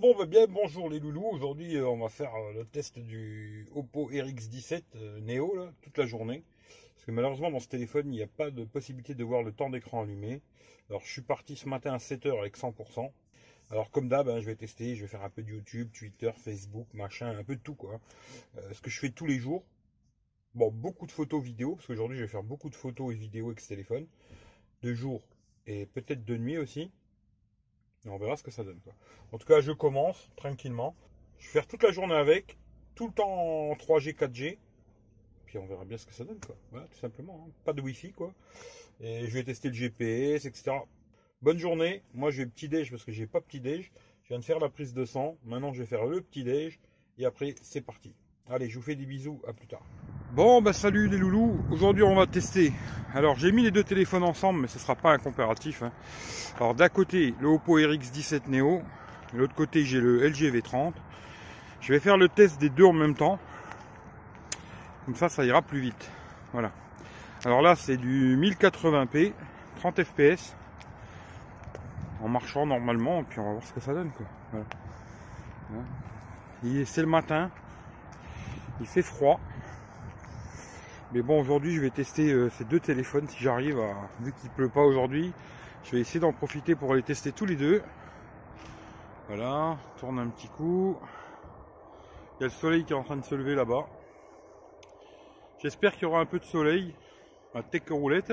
bon, bah bien bonjour les loulous. Aujourd'hui, euh, on va faire euh, le test du Oppo RX17 euh, Neo toute la journée. Parce que malheureusement, dans ce téléphone, il n'y a pas de possibilité de voir le temps d'écran allumé. Alors, je suis parti ce matin à 7h avec 100%. Alors, comme d'hab, hein, je vais tester, je vais faire un peu de YouTube, Twitter, Facebook, machin, un peu de tout quoi. ce que je fais tous les jours. Bon, beaucoup de photos vidéo, parce qu'aujourd'hui, je vais faire beaucoup de photos et vidéos avec ce téléphone. De jour et peut-être de nuit aussi. Et on verra ce que ça donne. En tout cas, je commence tranquillement. Je vais faire toute la journée avec, tout le temps en 3G, 4G. Puis on verra bien ce que ça donne. Voilà, tout simplement. Hein. Pas de Wi-Fi. Quoi. Et je vais tester le GPS, etc. Bonne journée. Moi, je vais petit déj parce que j'ai pas petit déj. Je viens de faire la prise de sang. Maintenant, je vais faire le petit déj. Et après, c'est parti. Allez, je vous fais des bisous. À plus tard. Bon, bah salut les loulous. Aujourd'hui, on va tester. Alors, j'ai mis les deux téléphones ensemble, mais ce sera pas un comparatif. Hein. Alors, d'un côté, le Oppo RX17 Neo. De l'autre côté, j'ai le LG V30. Je vais faire le test des deux en même temps. Comme ça, ça ira plus vite. Voilà. Alors là, c'est du 1080p, 30 fps. En marchant normalement, puis on va voir ce que ça donne. Voilà. C'est le matin. Il fait froid. Mais bon, aujourd'hui, je vais tester euh, ces deux téléphones si j'arrive à. Vu qu'il pleut pas aujourd'hui, je vais essayer d'en profiter pour les tester tous les deux. Voilà, tourne un petit coup. Il y a le soleil qui est en train de se lever là-bas. J'espère qu'il y aura un peu de soleil. Ma tech roulette.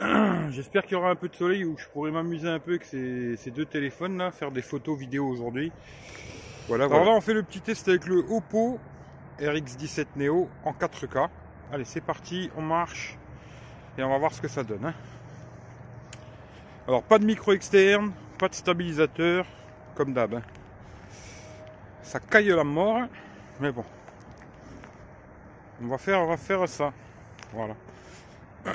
J'espère qu'il y aura un peu de soleil où je pourrai m'amuser un peu avec ces, deux téléphones là, faire des photos vidéo aujourd'hui. Voilà, voilà. Alors là, on fait le petit test avec le Oppo RX17 Neo en 4K. Allez, c'est parti, on marche et on va voir ce que ça donne. Hein. Alors, pas de micro externe, pas de stabilisateur, comme d'hab. Hein. Ça caille la mort, mais bon. On va faire, on va faire ça. Voilà.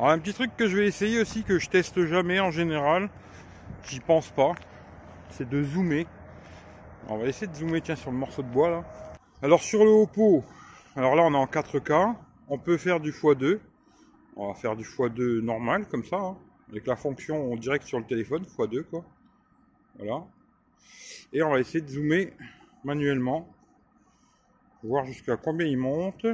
Alors, un petit truc que je vais essayer aussi, que je teste jamais en général, j'y pense pas, c'est de zoomer. On va essayer de zoomer, tiens, sur le morceau de bois là. Alors sur le Oppo, alors là on est en 4K, on peut faire du x2. On va faire du x2 normal comme ça, hein. avec la fonction direct sur le téléphone, x2 quoi. Voilà. Et on va essayer de zoomer manuellement, voir jusqu'à combien il monte.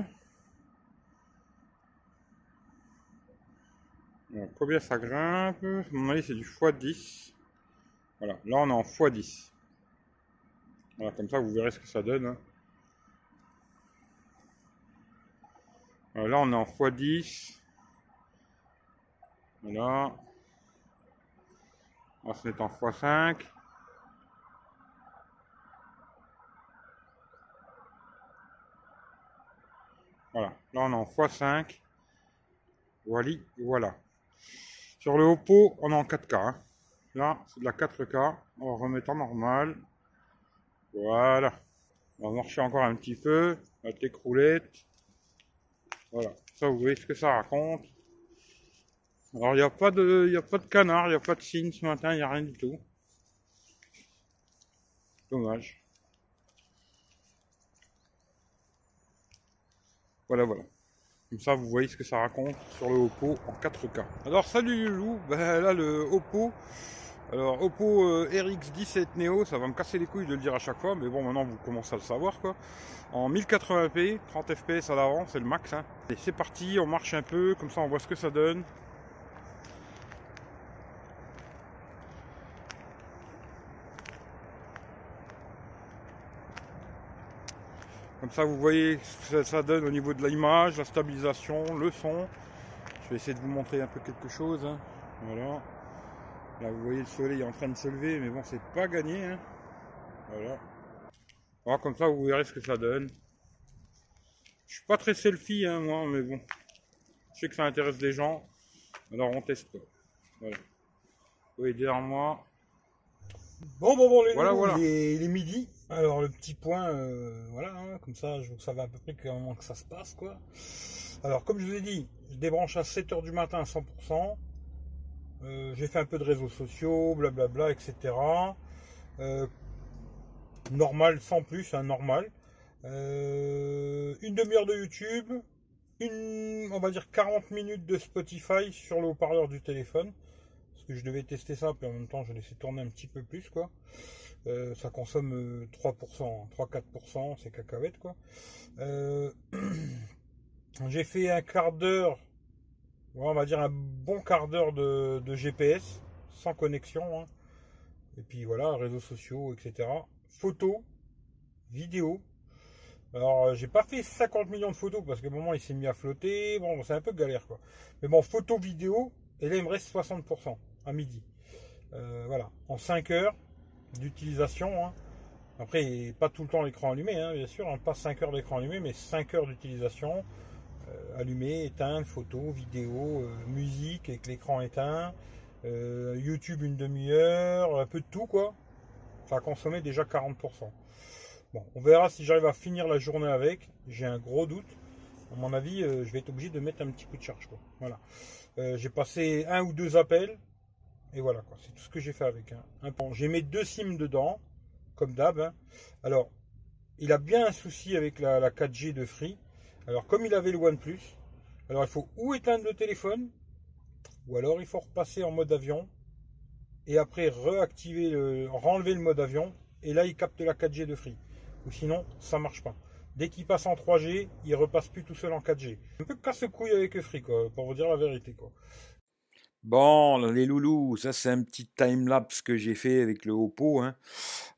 combien ça grimpe À mon avis c'est du x10. Voilà, là on est en x10. Voilà, comme ça vous verrez ce que ça donne. Hein. Là, on est en x10. Voilà. On va se mettre en x5. Voilà. Là, on est en x5. Voilà. voilà. Sur le Oppo, on est en 4K. Hein. Là, c'est de la 4K. On va remettre en normal. Voilà. On va marcher encore un petit peu. La roulette. Voilà, ça vous voyez ce que ça raconte. Alors il n'y a pas de a pas de canard, il n'y a pas de signe ce matin, il n'y a rien du tout. Dommage. Voilà voilà. Comme ça vous voyez ce que ça raconte sur le Oppo en 4K. Alors salut les loups, ben, là le Oppo alors Oppo euh, RX17 Neo, ça va me casser les couilles de le dire à chaque fois, mais bon maintenant vous commencez à le savoir quoi. En 1080p, 30 fps à l'avant, c'est le max. Hein. Et c'est parti, on marche un peu, comme ça on voit ce que ça donne. Comme ça vous voyez ce que ça donne au niveau de l'image, la stabilisation, le son. Je vais essayer de vous montrer un peu quelque chose. Hein. Voilà. Là, vous voyez le soleil est en train de se lever, mais bon, c'est pas gagné. Hein. Voilà. Alors, comme ça, vous verrez ce que ça donne. Je suis pas très selfie, hein, moi, mais bon. Je sais que ça intéresse les gens. Alors, on teste pas. Voilà. Vous voyez derrière moi. Bon, bon, bon, les voilà, voilà. Il, est, midi. Alors, le petit point, euh, voilà, hein, comme ça, je vous savez à peu près comment que ça se passe, quoi. Alors, comme je vous ai dit, je débranche à 7h du matin à 100%. Euh, j'ai fait un peu de réseaux sociaux, blablabla, etc. Euh, normal, sans plus, hein, normal. Euh, une demi-heure de YouTube, une, on va dire 40 minutes de Spotify sur le haut-parleur du téléphone. que je devais tester ça, puis en même temps je laissé tourner un petit peu plus quoi. Ça consomme 3%, 3-4%, c'est cacahuète quoi. J'ai fait un quart d'heure, on va dire un bon quart d'heure de, GPS, sans connexion. Hein. Et puis voilà, réseaux sociaux, etc. Photos, vidéos. Alors j'ai pas fait 50 millions de photos parce un moment il s'est mis à flotter. Bon, c'est un peu galère quoi. Mais bon, photo, vidéo, et là il me reste 60% à midi. Euh, voilà, en 5 heures, d'utilisation. Hein. Après, pas tout le temps l'écran allumé, hein, bien sûr, pas 5 heures d'écran allumé, mais 5 heures d'utilisation. Euh, allumé, éteint, photo, vidéo, euh, musique avec l'écran éteint, euh, YouTube une demi-heure, un peu de tout quoi. Ça a consommé déjà 40%. Bon, on verra si j'arrive à finir la journée avec. J'ai un gros doute. À mon avis, je vais être obligé de mettre un petit coup de charge. Voilà. j'ai passé un ou deux appels. Et voilà, quoi. C'est tout ce que j'ai fait avec. un Un j'ai mis deux SIM dedans, comme d'hab. Hein. Alors, il a bien un souci avec la, 4G de Free. Alors, comme il avait le OnePlus, alors il faut ou éteindre le téléphone, ou alors il faut repasser en mode avion, et après réactiver le, renlever le mode avion, et là il capte la 4G de Free. Ou sinon, ça marche pas. Dès qu'il passe en 3G, il repasse plus tout seul en 4G. Un peu casse-couille avec Free, pour vous dire la vérité, quoi. Bon, les loulous, ça c'est un petit time-lapse que j'ai fait avec le Oppo. Hein.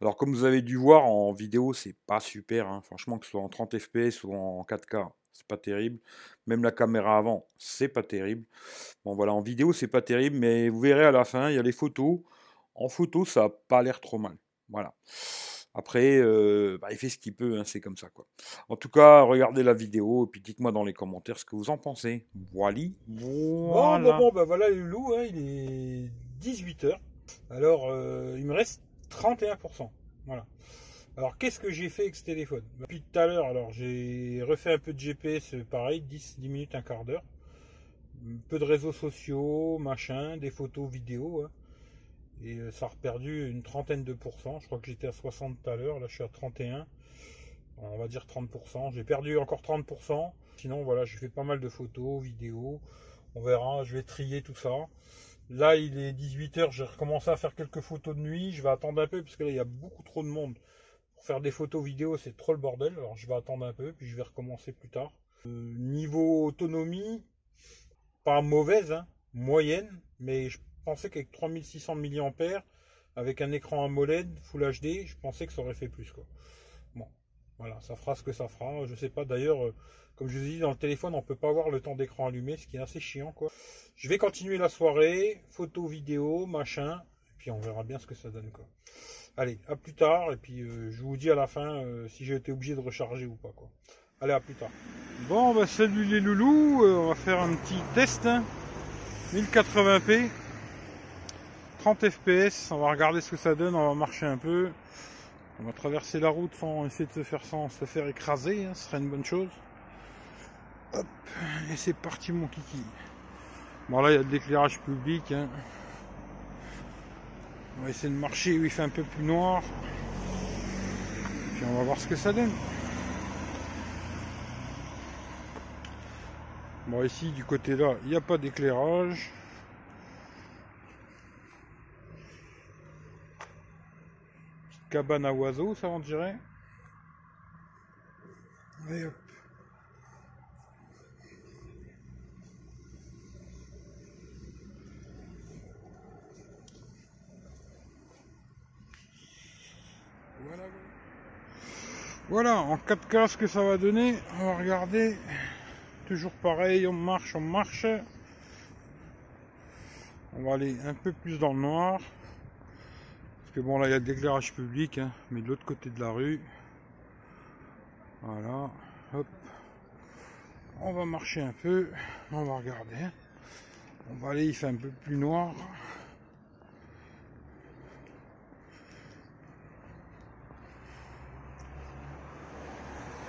Alors comme vous avez dû voir en vidéo, c'est pas super. Hein. Franchement, que ce soit en 30 fps ou en 4K, c'est pas terrible. Même la caméra avant, c'est pas terrible. Bon voilà, en vidéo, c'est pas terrible, mais vous verrez à la fin, il y a les photos. En photo, ça a pas l'air trop mal. Voilà. Après, euh, bah, il fait ce qu'il peut, hein, c'est comme ça quoi. En tout cas, regardez la vidéo et puis dites-moi dans les commentaires ce que vous en pensez. Voilà. Bon, bon, bah voilà le loup, hein, il est 18h. Alors, euh, il me reste 31%. Voilà. Alors, qu'est-ce que j'ai fait avec ce téléphone? Depuis tout à l'heure, alors j'ai refait un peu de GPS, pareil, 10, 10 minutes, un quart d'heure. Un peu de réseaux sociaux, machin, des photos, vidéos. Hein. Et euh, ça a perdu une trentaine de pourcents. Je crois que j'étais à 60 tout à l'heure. Là, je suis à 31. On va dire 30%. J'ai perdu encore 30%. Sinon, voilà, j'ai fait pas mal de photos, vidéos. On verra. Je vais trier tout ça. Là, il est 18h. J'ai recommencé à faire quelques photos de nuit. Je vais attendre un peu parce que là, il y a beaucoup trop de monde. Pour faire des photos vidéo, c'est trop le bordel. Alors, je vais attendre un peu. Puis, je vais recommencer plus tard. Euh, niveau autonomie, pas mauvaise, hein, moyenne. Mais je pensais qu'avec 3600 mAh, avec un écran AMOLED Full HD, je pensais que ça aurait fait plus. Bon, voilà, ça fera ce que ça fera. Je sais pas, d'ailleurs, euh, comme je vous ai dit, dans le téléphone, on peut pas voir le temps d'écran allumé, ce qui est assez chiant. Je vais continuer la soirée, photo, vidéo, machin, puis on verra bien ce que ça donne. Allez, à plus tard, et puis euh, je vous dis à la fin euh, si j'ai été obligé de recharger ou pas. Allez, à plus tard. Bon, bah salut les loulous, on va faire un petit test. 1080p. Hein. 30 fps, on va regarder ce que ça donne, on va marcher un peu. On va traverser la route sans essayer de se faire, sans se faire écraser, hein, ce serait une bonne chose. Hop, et c'est parti mon kiki. Bon là il y a de l'éclairage public. Hein. On va essayer de marcher où il fait un peu plus noir. Puis on va voir ce que ça donne. Bon ici du côté là, il n'y a pas d'éclairage. cabane à oiseaux, ça on dirait. Voilà, voilà, en 4K ce que ça va donner, on va regarder. Toujours pareil, on marche, on marche. On va aller un peu plus dans le noir bon, là, il y a de l'éclairage public, hein, mais de l'autre côté de la rue. Voilà. Hop. On va marcher un peu. On va regarder. On va aller, il fait un peu plus noir.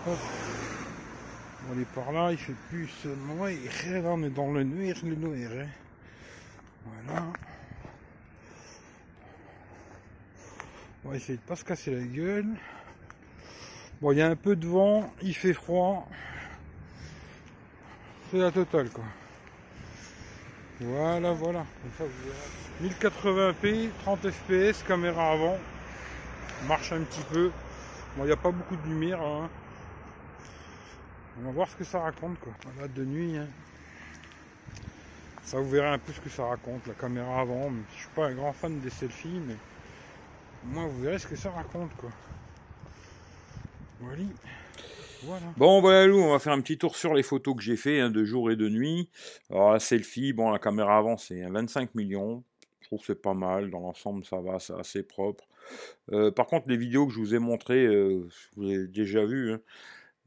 On est par là, il fait plus. Là, on est dans le noir, le noir. Hein. Voilà. On va essayer de pas se casser la gueule. Bon, il y a un peu de vent, il fait froid. C'est la totale, quoi. Voilà, voilà. Comme ça, vous verrez. 1080p, 30 fps, caméra avant. Marche un petit peu. Bon, il n'y a pas beaucoup de lumière. hein. On va voir ce que ça raconte, quoi. Voilà, de nuit. hein. Ça, vous verrez un peu ce que ça raconte, la caméra avant. Je suis pas un grand fan des selfies, mais moi, vous verrez ce que ça raconte, quoi. Voilà. Voilà. Bon, voilà, Lou, on va faire un petit tour sur les photos que j'ai fait hein, de jour et de nuit. Alors, la selfie, bon, la caméra avant, c'est un 25 millions. Je trouve que c'est pas mal. Dans l'ensemble, ça va, c'est assez propre. Euh, par contre, les vidéos que je vous ai montrées, euh, vous avez déjà vu. hein,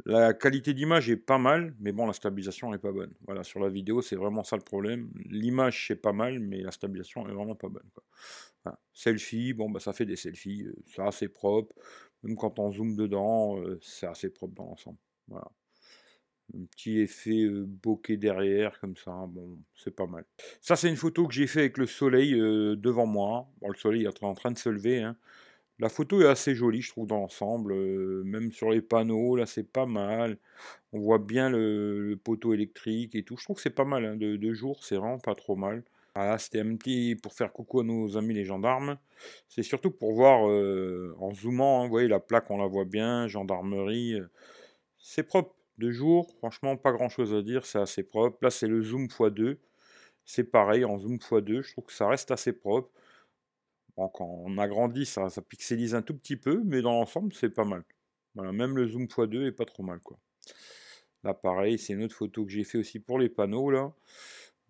la qualité d'image est pas mal, mais bon, la stabilisation n'est pas bonne. Voilà, sur la vidéo, c'est vraiment ça le problème. L'image, c'est pas mal, mais la stabilisation est vraiment pas bonne. Selfie, bon, bah, ça fait des selfies, euh, c'est assez propre. Même quand on zoome dedans, euh, c'est assez propre dans l'ensemble. Voilà. Un petit effet euh, bokeh derrière, comme ça, bon, c'est pas mal. Ça, c'est une photo que j'ai fait avec le soleil devant moi. Bon, le soleil est en train de se lever. hein. La photo est assez jolie, je trouve, dans l'ensemble. même sur les panneaux, là, c'est pas mal. On voit bien le, poteau électrique et tout. Je trouve que c'est pas mal. hein, De, jour, c'est vraiment pas trop mal. Voilà, c'était un petit pour faire coucou à nos amis les gendarmes. C'est surtout pour voir en zoomant, hein, vous voyez, la plaque, on la voit bien, gendarmerie. c'est propre. De jour, franchement, pas grand chose à dire, c'est assez propre. Là, c'est le zoom x2. C'est pareil, en zoom x2, je trouve que ça reste assez propre. Quand on agrandit, ça, pixelise un tout petit peu, mais dans l'ensemble, c'est pas mal. Voilà, même le zoom x2 est pas trop mal, quoi. Là, pareil, c'est une autre photo que j'ai fait aussi pour les panneaux, là.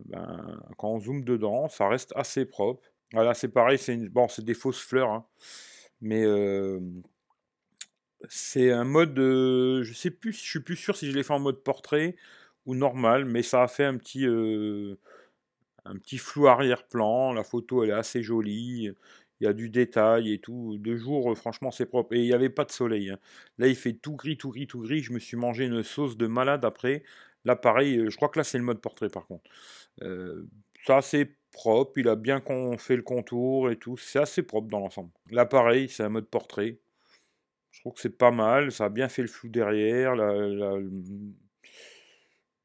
Ben, quand on zoome dedans, ça reste assez propre. Voilà, c'est pareil, c'est des fausses fleurs, hein. mais c'est un mode, euh, je sais plus, je suis plus sûr si je l'ai fait en mode portrait ou normal, mais ça a fait un petit, euh, un petit flou arrière-plan. La photo, elle est assez jolie. Il y a du détail et tout. De jour, euh, franchement, c'est propre. Et il n'y avait pas de soleil. hein. Là, il fait tout gris, tout gris, tout gris. Je me suis mangé une sauce de malade après. Là, pareil, euh, je crois que là, c'est le mode portrait par contre. Euh, ça, c'est propre. Il a bien fait le contour et tout. C'est assez propre dans l'ensemble. Là, pareil, c'est un mode portrait. Je trouve que c'est pas mal. Ça a bien fait le flou derrière.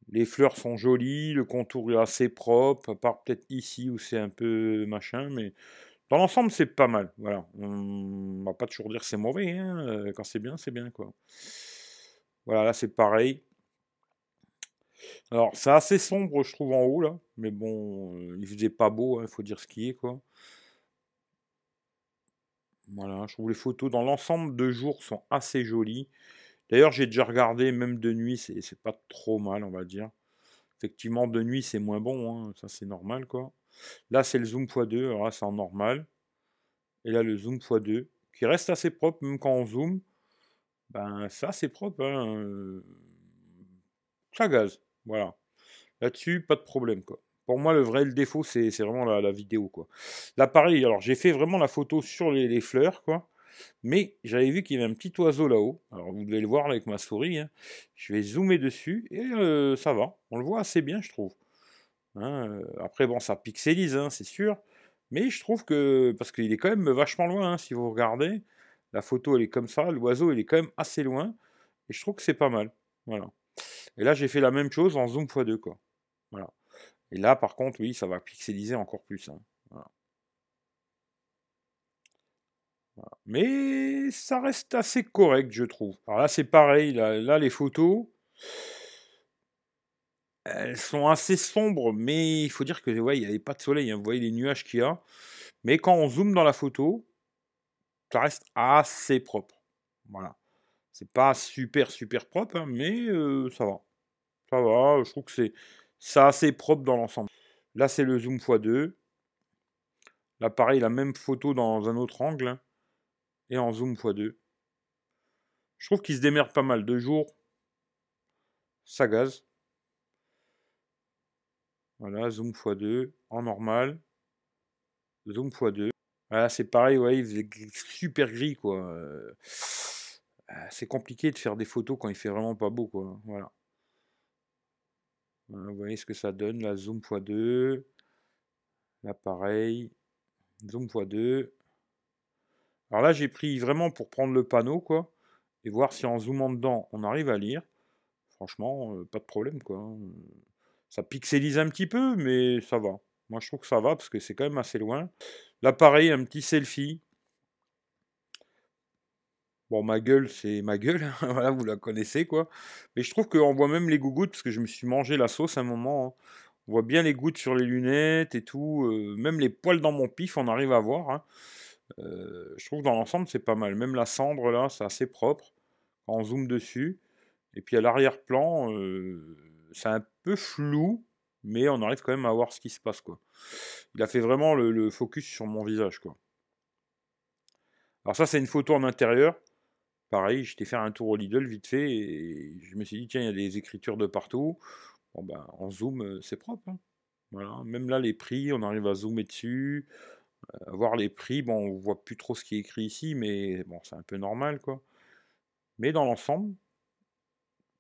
Les fleurs sont jolies. Le contour est assez propre. À part peut-être ici où c'est un peu machin. Mais dans l'ensemble, c'est pas mal. Voilà. On va pas toujours dire c'est mauvais. hein, euh, Quand c'est bien, c'est bien. quoi. Voilà, là, c'est pareil. Alors, c'est assez sombre, je trouve, en haut. Mais bon, euh, il faisait pas beau, il faut dire ce qui est, quoi. Voilà, je trouve les photos dans l'ensemble de jour sont assez jolies. D'ailleurs, j'ai déjà regardé, même de nuit, c'est pas trop mal, on va dire. Effectivement, de nuit, c'est moins bon, hein, ça c'est normal, quoi. Là, c'est le zoom x2, alors là, c'est en normal. Et là, le zoom x2, qui reste assez propre, même quand on zoome. Ben, ça, c'est propre, hein, euh, Ça gaz, voilà. Là-dessus, pas de problème, quoi. Pour moi, le vrai défaut, c'est vraiment la, vidéo, quoi. Là, pareil, alors j'ai fait vraiment la photo sur les, les fleurs, quoi. Mais j'avais vu qu'il y avait un petit oiseau là-haut. Alors vous devez le voir avec ma souris. hein. Je vais zoomer dessus et euh, ça va. On le voit assez bien, je trouve. Hein, euh, après, bon, ça pixelise, hein, c'est sûr. Mais je trouve que. Parce qu'il est quand même vachement loin, si vous regardez. La photo, elle est comme ça. L'oiseau, il est quand même assez loin. Et je trouve que c'est pas mal. Voilà. Et là, j'ai fait la même chose en zoom x2, quoi. Voilà. Et là, par contre, oui, ça va pixeliser encore plus. Voilà. Mais ça reste assez correct, je trouve. Alors là, c'est pareil. Là, les photos, elles sont assez sombres, mais il faut dire que il n'y avait pas de soleil. hein. Vous voyez les nuages qu'il y a. Mais quand on zoome dans la photo, ça reste assez propre. Voilà. C'est pas super, super propre, hein, mais euh, ça va. Ça va, je trouve que c'est c'est assez propre dans l'ensemble. Là, c'est le zoom x2. Là, pareil, la même photo dans un autre angle. hein, en zoom x2. Je trouve qu'il se démerde pas mal. De jour, ça gaz. Voilà, zoom x2, en normal. Zoom x2. Voilà, c'est pareil, ouais, il faisait super gris, quoi. Euh, euh, C'est compliqué de faire des photos quand il fait vraiment pas beau. Voilà. Voilà, vous voyez ce que ça donne, là, zoom x2. Là, pareil. Zoom x2. Alors là, j'ai pris vraiment pour prendre le panneau, quoi. Et voir si en zoomant dedans, on arrive à lire. Franchement, euh, pas de problème, quoi. hein. Ça pixelise un petit peu, mais ça va. Moi, je trouve que ça va parce que c'est quand même assez loin. Là, pareil, un petit selfie. Bon, ma gueule, c'est ma gueule, hein, voilà, vous la connaissez, quoi. Mais je trouve qu'on voit même les gougouttes, parce que je me suis mangé la sauce à un moment. hein. On voit bien les gouttes sur les lunettes et tout. euh, même les poils dans mon pif, on arrive à voir. Euh, je trouve que dans l'ensemble, c'est pas mal. Même la cendre, là, c'est assez propre. Quand on zoome dessus. Et puis à l'arrière-plan, euh, c'est un peu flou, mais on arrive quand même à voir ce qui se passe, quoi. Il a fait vraiment le, focus sur mon visage, quoi. Alors ça, c'est une photo en intérieur. Pareil, j'étais faire un tour au Lidl vite fait et je me suis dit, tiens, il y a des écritures de partout. Bon, ben, en zoom, euh, c'est propre. hein. Voilà. Même là, les prix, on arrive à zoomer dessus, voir les prix. Bon, on voit plus trop ce qui est écrit ici, mais bon, c'est un peu normal, quoi. Mais dans l'ensemble,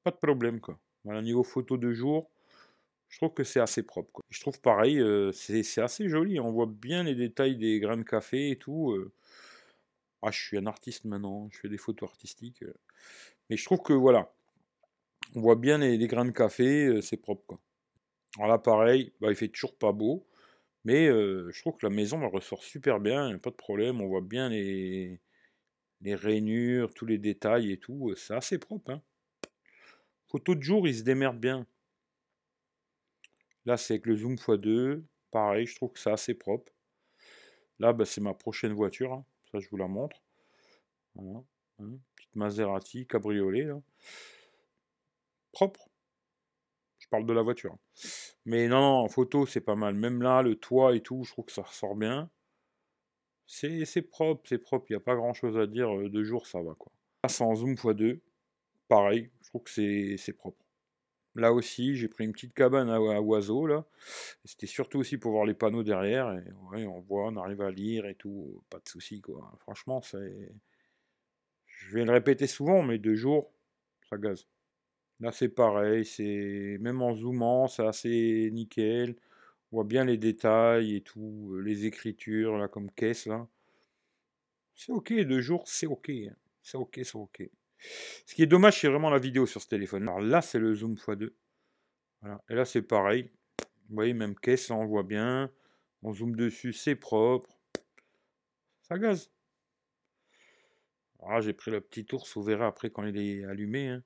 pas de problème, quoi. Voilà, niveau photo de jour, je trouve que c'est assez propre. Je trouve pareil, euh, c'est assez joli. On voit bien les détails des grains de café et tout. euh. Ah, je suis un artiste maintenant, je fais des photos artistiques. euh. Mais je trouve que voilà, on voit bien les, grains de café, euh, c'est propre quoi. Alors là, pareil, bah, il fait toujours pas beau, mais je trouve que la maison ressort super bien, pas de problème, on voit bien les, les rainures, tous les détails et tout, c'est assez propre. Hein. Photo de jour, il se démerde bien. Là, c'est avec le zoom x2, pareil, je trouve que c'est assez propre. Là, bah, c'est ma prochaine voiture, hein. ça je vous la montre. Voilà, hein, Petite Maserati cabriolet, propre. Je parle de la voiture. Mais non, en photo, c'est pas mal. Même là, le toit et tout, je trouve que ça ressort bien. C'est propre, c'est propre. Il n'y a pas grand chose à dire. euh, De jour, ça va. quoi. Là, c'est en zoom x2. Pareil, je trouve que c'est propre. Là aussi, j'ai pris une petite cabane à, oiseaux, là. C'était surtout aussi pour voir les panneaux derrière. Et ouais, on voit, on arrive à lire et tout. Pas de souci, quoi. Franchement, c'est. Je vais le répéter souvent, mais de jour, ça gaze. Là, c'est pareil, c'est même en zoomant, c'est assez nickel. On voit bien les détails et tout, euh, les écritures, là, comme caisse, là. C'est ok, de jour, c'est ok. hein. C'est ok, c'est ok. Ce qui est dommage, c'est vraiment la vidéo sur ce téléphone. Alors là, c'est le zoom x2. Voilà. Et là, c'est pareil. Vous voyez, même caisse, là, on voit bien. On zoome dessus, c'est propre. Ça gaze. Ah, j'ai pris le petit ours, vous verrez après quand il est allumé. hein.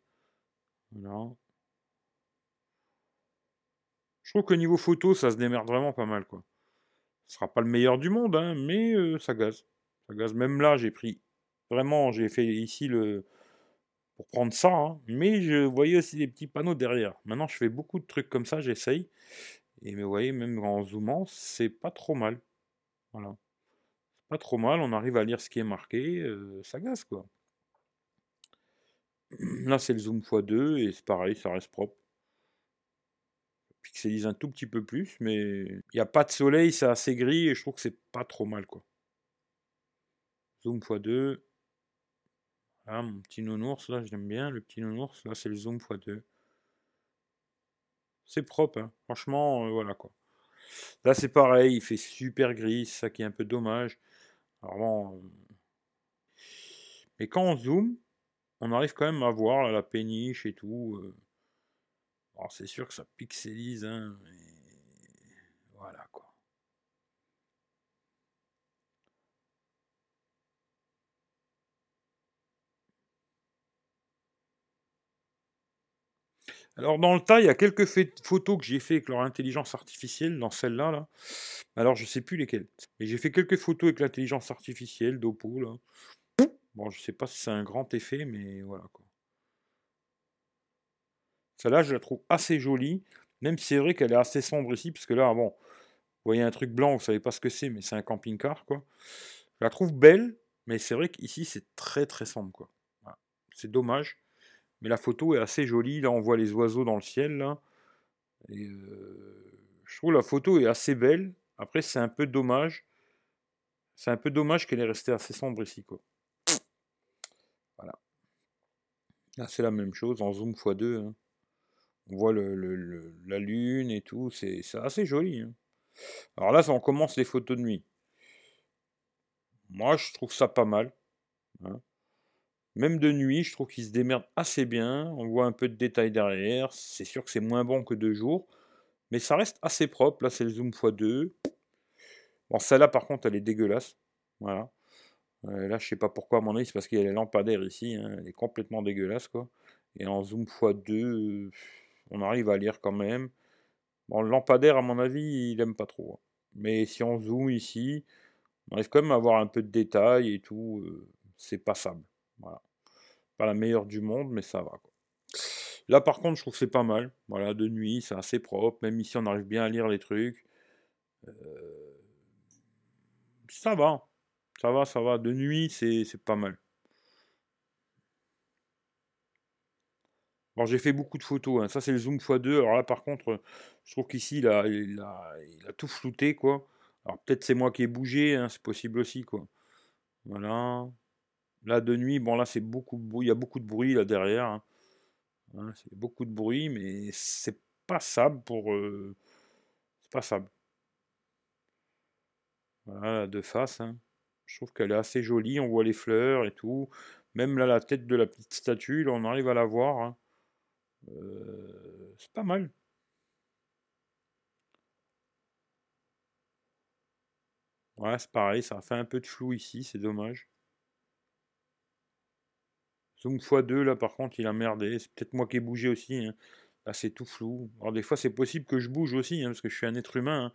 Je trouve que niveau photo, ça se démerde vraiment pas mal, quoi. Ce sera pas le meilleur du monde, hein, mais euh. Ça gaze. Même là, j'ai pris vraiment, j'ai fait ici le pour prendre ça, hein, mais je voyais aussi des petits panneaux derrière. Maintenant, je fais beaucoup de trucs comme ça, j'essaye. Et mais vous voyez, même en zoomant, c'est pas trop mal. Voilà. C'est pas trop mal, on arrive à lire ce qui est marqué, euh, ça gaze, quoi. Là, c'est le zoom x2 et c'est pareil, ça reste propre. Pixelise un tout petit peu plus, mais il n'y a pas de soleil, c'est assez gris et je trouve que c'est pas trop mal quoi. Zoom x2. Ah, mon petit nounours là, j'aime bien le petit nounours. Là, c'est le zoom x2. C'est propre, hein. franchement, euh, voilà quoi. Là, c'est pareil, il fait super gris, c'est ça qui est un peu dommage. Alors bon, euh, Mais quand on zoome, on arrive quand même à voir la péniche et tout. euh. Alors c'est sûr que ça pixelise, hein, voilà quoi. Alors dans le tas, il y a quelques photos que j'ai fait avec leur intelligence artificielle, dans celle-là, là. Alors je sais plus lesquelles. Mais j'ai fait quelques photos avec l'intelligence artificielle d'Oppo. Bon, je sais pas si c'est un grand effet, mais voilà quoi. Celle-là, je la trouve assez jolie, même si c'est vrai qu'elle est assez sombre ici, parce que là, bon, vous voyez un truc blanc, vous savez pas ce que c'est, mais c'est un camping-car, quoi. Je la trouve belle, mais c'est vrai qu'ici, c'est très très sombre, quoi. C'est dommage, mais la photo est assez jolie. Là, on voit les oiseaux dans le ciel, là. Euh, je trouve la photo est assez belle. Après, c'est un peu dommage. C'est un peu dommage qu'elle est restée assez sombre ici, quoi. Voilà. Là, c'est la même chose, en zoom x2. hein. On voit la lune et tout, c'est assez joli. hein. Alors là, ça, on commence les photos de nuit. Moi, je trouve ça pas mal. hein. Même de nuit, je trouve qu'il se démerde assez bien. On voit un peu de détails derrière. C'est sûr que c'est moins bon que de jour. Mais ça reste assez propre. Là, c'est le zoom x2. Bon, celle-là, par contre, elle est dégueulasse. Voilà. Là, je sais pas pourquoi, à mon avis, c'est parce qu'il y a les lampadaires ici. Hein. Elle est complètement dégueulasse, quoi. Et en zoom x2, on arrive à lire quand même. Bon, le lampadaire, à mon avis, il aime pas trop. Hein. Mais si on zoome ici, on arrive quand même à avoir un peu de détails et tout. Euh, c'est passable. Voilà. Pas la meilleure du monde, mais ça va. Là, par contre, je trouve que c'est pas mal. Voilà, de nuit, c'est assez propre. Même ici, on arrive bien à lire les trucs. Euh, ça va. Ça va, ça va. De nuit, c'est pas mal. Bon, j'ai fait beaucoup de photos. Hein. Ça, c'est le zoom x2. Alors là, par contre, je trouve qu'ici, il a, il, a, tout flouté, quoi. Alors peut-être c'est moi qui ai bougé, hein, c'est possible aussi, quoi. Voilà. Là, de nuit, bon, là, c'est beaucoup. Il y a beaucoup de bruit là derrière. Hein. c'est beaucoup de bruit, mais c'est passable pour. Euh, c'est passable. Voilà, de face. Je trouve qu'elle est assez jolie. On voit les fleurs et tout. Même là, la tête de la petite statue, là, on arrive à la voir. Euh, c'est pas mal. Ouais, c'est pareil, ça a fait un peu de flou ici, c'est dommage. Zoom x2, là, par contre, il a merdé. C'est peut-être moi qui ai bougé aussi. Hein. Là, c'est tout flou. Alors, des fois, c'est possible que je bouge aussi, hein, parce que je suis un être humain.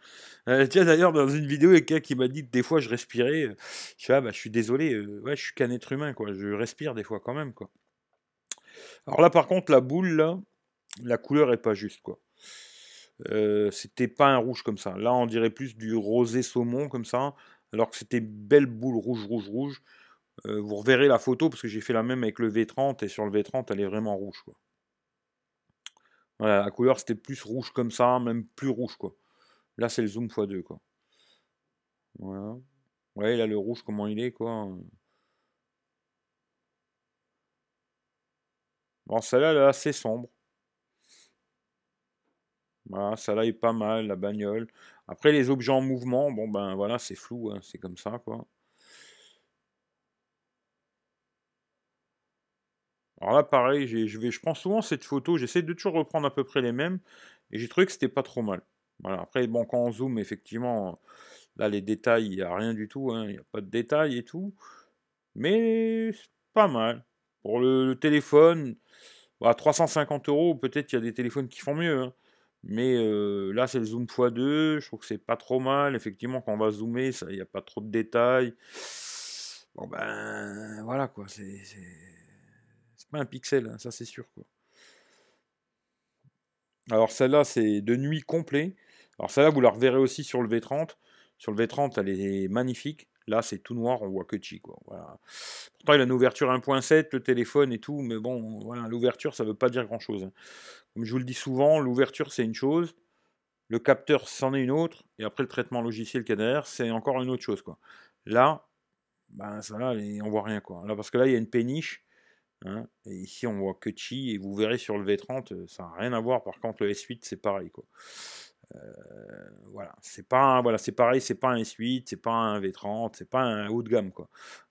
Hein. Euh, tiens, d'ailleurs, dans une vidéo, il y a quelqu'un qui m'a dit que des fois, je respirais. Euh, je suis, ah, bah, je suis désolé. Euh, je suis qu'un être humain, quoi. Je respire des fois quand même, quoi. Alors là, par contre, la boule, la couleur est pas juste, quoi. c'était pas un rouge comme ça. Là, on dirait plus du rosé saumon comme ça, alors que c'était belle boule rouge, rouge, rouge. vous reverrez la photo parce que j'ai fait la même avec le V30 et sur le V30, elle est vraiment rouge, quoi. Voilà, la couleur c'était plus rouge comme ça, même plus rouge, quoi. Là, c'est le zoom x2, quoi. Voilà. Ouais, là, le rouge, comment il est, quoi. Bon, celle-là, elle est sombre. Voilà, ça là est pas mal, la bagnole. Après, les objets en mouvement, bon ben voilà, c'est flou, hein, c'est comme ça, quoi. Alors là, pareil, je, prends souvent cette photo, j'essaie de toujours reprendre à peu près les mêmes, et j'ai trouvé que c'était pas trop mal. Voilà, après, bon, quand on zoome, effectivement, là, les détails, il n'y a rien du tout, hein, il n'y a pas de détails et tout, mais c'est pas mal. Pour le, téléphone, à bah, 350 euros, peut-être qu'il y a des téléphones qui font mieux, hein. Mais là, c'est le zoom x2. Je trouve que c'est pas trop mal. Effectivement, quand on va zoomer, il n'y a pas trop de détails. Bon, ben, voilà, quoi. Un pixel, hein, ça, c'est sûr, quoi. Alors, celle-là, c'est de nuit complet. Alors, celle-là, vous la reverrez aussi sur le V30. Sur le V30, elle est magnifique. Là, c'est tout noir, on voit que chi, quoi. Voilà. Pourtant, il a une ouverture 1.7, le téléphone et tout, mais bon, voilà, l'ouverture, ça ne veut pas dire grand-chose. Hein. Comme je vous le dis souvent, l'ouverture, c'est une chose, le capteur, c'en est une autre, et après, le traitement logiciel qu'il y a derrière, c'est encore une autre chose, quoi. Là, ben, ça, là, on voit rien, quoi. Là, parce que là, il y a une péniche, hein, et ici, on voit que chi, et vous verrez sur le V30, ça n'a rien à voir. Par contre, le S8, c'est pareil, quoi. Euh, voilà, c'est pas voilà, c'est pareil, c'est pas un S8, c'est pas un V30, c'est pas un haut de gamme quoi.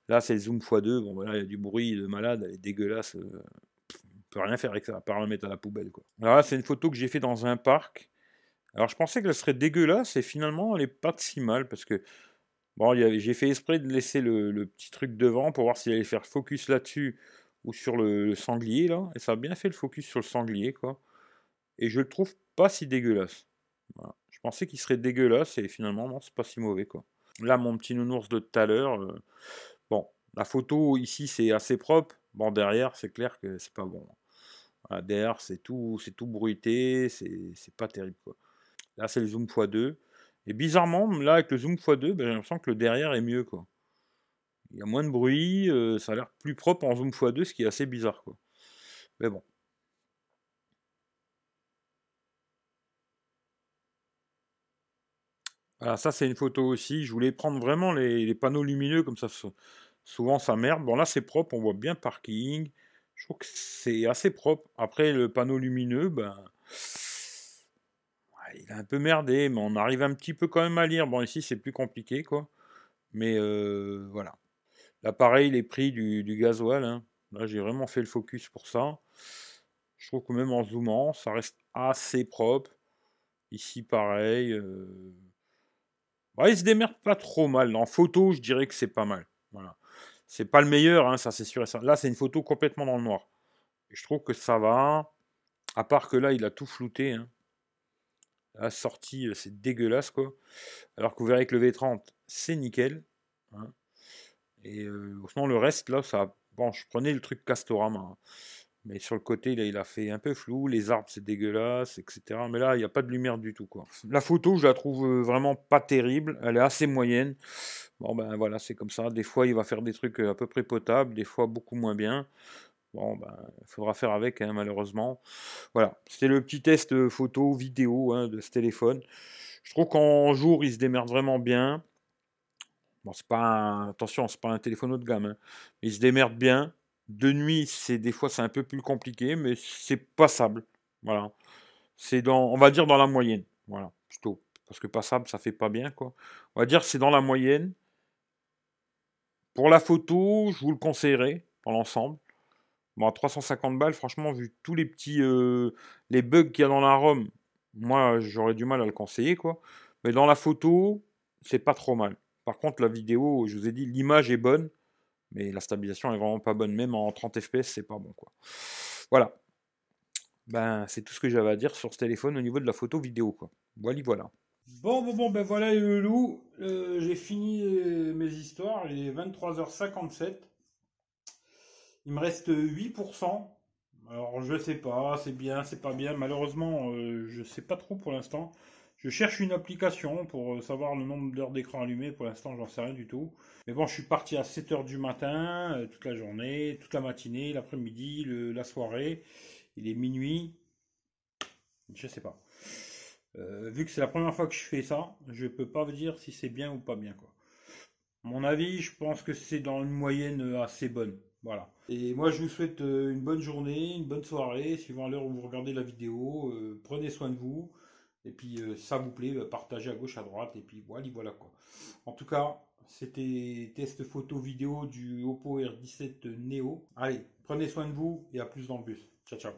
Là, c'est le zoom x2. Bon, voilà, il y a du bruit de malade, elle est dégueulasse. Euh, on peut rien faire avec ça, à part la mettre à la poubelle quoi. Là, c'est une photo que j'ai fait dans un parc. Alors je pensais qu'elle serait dégueulasse et finalement elle est pas si mal parce que bon, j'ai fait esprit de laisser le, petit truc devant pour voir s'il allait faire focus là-dessus ou sur le, sanglier là. Et ça a bien fait le focus sur le sanglier quoi. Et je le trouve pas si dégueulasse. Je pensais qu'il serait dégueulasse et finalement, non, c'est pas si mauvais quoi. Là, mon petit nounours de tout à l'heure, euh, bon, la photo ici c'est assez propre. Bon, derrière, c'est clair que c'est pas bon. derrière, c'est tout, c'est tout bruité, c'est pas terrible quoi. Là, c'est le zoom x2. Et bizarrement, là, avec le zoom x2, ben, j'ai l'impression que le derrière est mieux quoi. Il y a moins de bruit, euh, ça a l'air plus propre en zoom x2, ce qui est assez bizarre quoi. Mais bon, Alors ça c'est une photo aussi, je voulais prendre vraiment les, panneaux lumineux comme ça, souvent ça merde. Bon là c'est propre, on voit bien parking, je trouve que c'est assez propre. Après le panneau lumineux, ben, il a un peu merdé, mais on arrive un petit peu quand même à lire. Bon ici c'est plus compliqué quoi, mais euh, voilà. L'appareil, les prix du, gasoil, hein. là j'ai vraiment fait le focus pour ça. Je trouve que même en zoomant, ça reste assez propre. Ici, pareil. Bah, il se démerde pas trop mal. En photo, je dirais que c'est pas mal. Voilà. C'est pas le meilleur, hein, ça c'est sûr et ça. Là, c'est une photo complètement dans le noir. je trouve que ça va. À part que là, il a tout flouté. Hein. La sortie, c'est dégueulasse, quoi. Alors que vous verrez que le V30, c'est nickel. Et euh, sinon, le reste, là, ça. Bon, je prenais le truc Castorama. Hein. Mais sur le côté, là, il a fait un peu flou. Les arbres, c'est dégueulasse, etc. Mais là, il n'y a pas de lumière du tout. Quoi. La photo, je la trouve euh, vraiment pas terrible. Elle est assez moyenne. Bon, ben voilà, c'est comme ça. Des fois, il va faire des trucs euh, à peu près potables. Des fois, beaucoup moins bien. Bon, ben, il faudra faire avec, hein, malheureusement. Voilà, c'était le petit test euh, photo, vidéo hein, de ce téléphone. Je trouve qu'en jour, il se démerde vraiment bien. Bon, c'est pas pas un téléphone haut de gamme, hein. il se démerde bien. De nuit, c'est des fois c'est un peu plus compliqué, mais c'est passable. Voilà. C'est dans, on va dire dans la moyenne. Voilà, plutôt. Parce que passable, ça fait pas bien. On va dire c'est dans la moyenne. Pour la photo, je vous le conseillerais dans l'ensemble. Bon, à 350 balles, franchement, vu tous les petits euh, les bugs qu'il y a dans la ROM, moi j'aurais du mal à le conseiller, quoi. Mais dans la photo, c'est pas trop mal. Par contre, la vidéo, je vous ai dit, l'image est bonne, mais la stabilisation est vraiment pas bonne. Même en 30 fps, c'est pas bon. Voilà. Ben, c'est tout ce que j'avais à dire sur ce téléphone au niveau de la photo vidéo quoi. Voilà, voilà. Bon, bon, bon, ben voilà le loup. Euh, j'ai fini euh, mes histoires. Il est 23h57. Il me reste 8%. Alors je sais pas, c'est bien, c'est pas bien. Malheureusement, euh, je sais pas trop pour l'instant. Je cherche une application pour euh, savoir le nombre d'heures d'écran allumé. Pour l'instant, j'en sais rien du tout. Mais bon, je suis parti à 7h du matin, euh, toute la journée, toute la matinée, l'après-midi, la soirée. Il est minuit. Je sais pas. Euh, vu que c'est la première fois que je fais ça, je peux pas vous dire si c'est bien ou pas bien. Mon avis, je pense que c'est dans une moyenne assez bonne. Voilà. Et moi, je vous souhaite une bonne journée, une bonne soirée, suivant l'heure où vous regardez la vidéo. prenez soin de vous. Et puis, euh, ça vous plaît, bah, partagez à gauche, à droite. Et puis, voilà, voilà quoi. En tout cas, c'était test photo vidéo du Oppo R17 Neo. Allez, prenez soin de vous et à plus dans le bus. Ciao, ciao.